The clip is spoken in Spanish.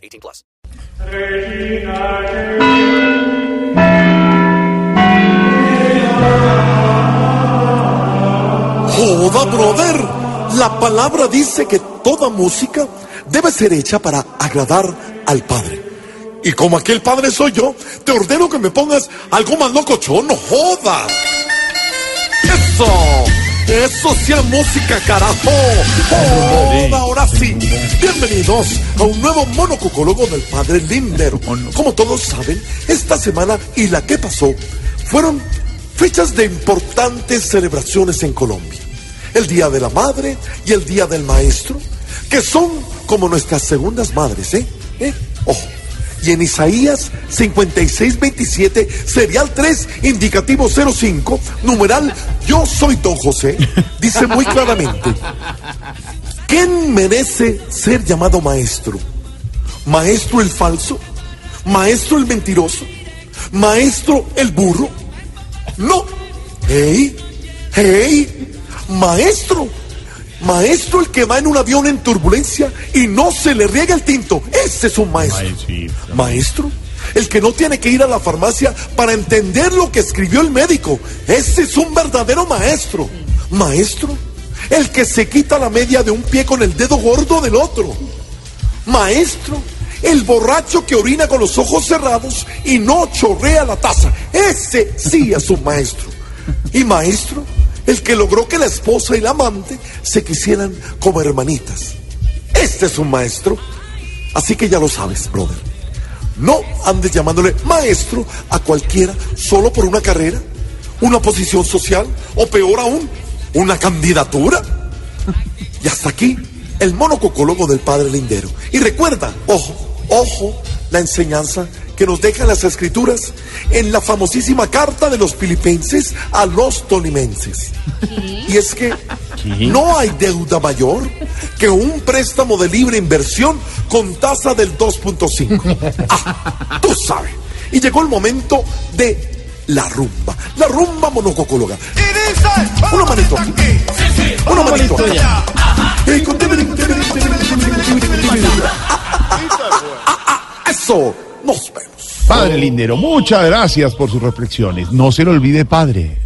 18 plus. Joda, brother. La palabra dice que toda música debe ser hecha para agradar al Padre. Y como aquel Padre soy yo, te ordeno que me pongas algo más locochón, joda. Eso, eso sea música, carajo. Joda, ahora sí. Bienvenidos a un nuevo monocucólogo del Padre Lindero. Como todos saben, esta semana y la que pasó fueron fechas de importantes celebraciones en Colombia. El Día de la Madre y el Día del Maestro, que son como nuestras segundas madres, ¿eh? ¿Eh? Ojo. Y en Isaías 56, 27, serial 3, indicativo 05, numeral Yo soy Don José, dice muy claramente, ¿quién merece ser llamado maestro? ¿Maestro el falso? ¿Maestro el mentiroso? ¿Maestro el burro? No. ¡Hey! ¡Hey! Maestro. Maestro el que va en un avión en turbulencia y no se le riega el tinto. Ese es un maestro. Maestro. El que no tiene que ir a la farmacia para entender lo que escribió el médico. Ese es un verdadero maestro. Maestro. El que se quita la media de un pie con el dedo gordo del otro. Maestro. El borracho que orina con los ojos cerrados y no chorrea la taza. Ese sí es un maestro. Y maestro el que logró que la esposa y la amante se quisieran como hermanitas. Este es un maestro. Así que ya lo sabes, brother. No andes llamándole maestro a cualquiera solo por una carrera, una posición social o peor aún, una candidatura. Y hasta aquí el monococólogo del padre Lindero. Y recuerda, ojo, ojo, la enseñanza que nos dejan las escrituras en la famosísima carta de los filipenses a los tolimenses. Y es que no hay deuda mayor que un préstamo de libre inversión con tasa del 2.5. Ah, tú sabes. Y llegó el momento de la rumba, la rumba monococóloga. Una manito aquí, una manito allá. Eh, Eso, nos vemos. Padre Lindero, muchas gracias por sus reflexiones. No se lo olvide, padre.